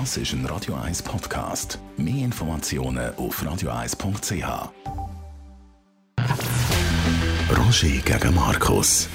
Das ist ein Radio 1 Podcast. Mehr Informationen auf radio1.ch. Roger gegen Markus.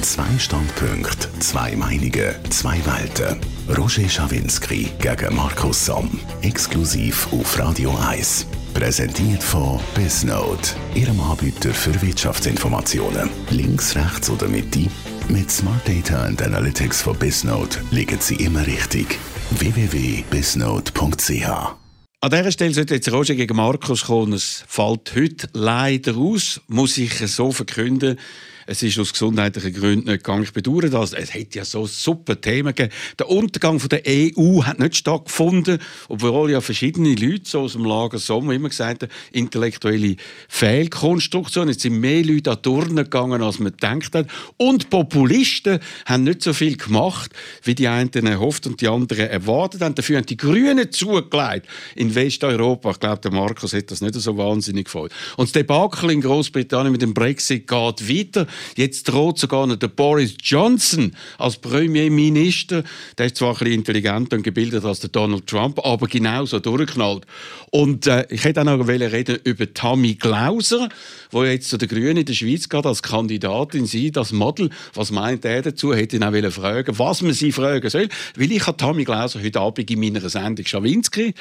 Zwei Standpunkte, zwei Meinungen, zwei Welten. Roger Schawinski gegen Markus Somm. Exklusiv auf Radio 1. Präsentiert von Bisnode, Ihrem Anbieter für Wirtschaftsinformationen. Links, rechts oder Mitte? Mit Smart Data and Analytics von Bisnode liegen Sie immer richtig. www.bisnode.ch An dieser Stelle sollte jetzt Roger gegen Markus kommen. Es fällt heute leider aus, muss ich so verkünden. Es ist aus gesundheitlichen Gründen nicht gegangen. Ich bedauere das. Es hätte ja so super Themen gegeben. Der Untergang von der EU hat nicht stattgefunden, obwohl ja verschiedene Leute so aus dem Lager Sommer immer gesagt haben, intellektuelle Fehlkonstruktion. Jetzt sind mehr Leute an Turnen gegangen, als man gedacht hat. Und Populisten haben nicht so viel gemacht, wie die einen erhofft und die anderen erwartet haben. Dafür haben die Grünen zugelegt in Westeuropa. Ich glaube, der Markus hat das nicht so wahnsinnig gefallen. Und das Debakel in Großbritannien mit dem Brexit geht weiter. Jetzt droht sogar noch der Boris Johnson als Premierminister. Der ist zwar ein bisschen intelligenter und gebildeter als der Donald Trump, aber genauso durchgeknallt. Und äh, ich hätte auch noch reden über Tammy Glauser, wo jetzt zu den Grünen in der Schweiz geht als Kandidatin sie das Model. Was meint er dazu? Hätte ihn auch fragen, was man sie fragen soll, weil ich habe Tammy Glauser heute Abend in meiner Sendung Schawinski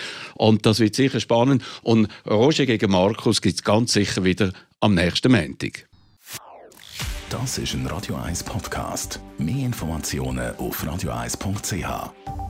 das wird sicher spannend. Und Roger gegen Markus gibt es ganz sicher wieder am nächsten Montag. Das ist ein Radio 1 Podcast. Mehr Informationen auf radio1.ch.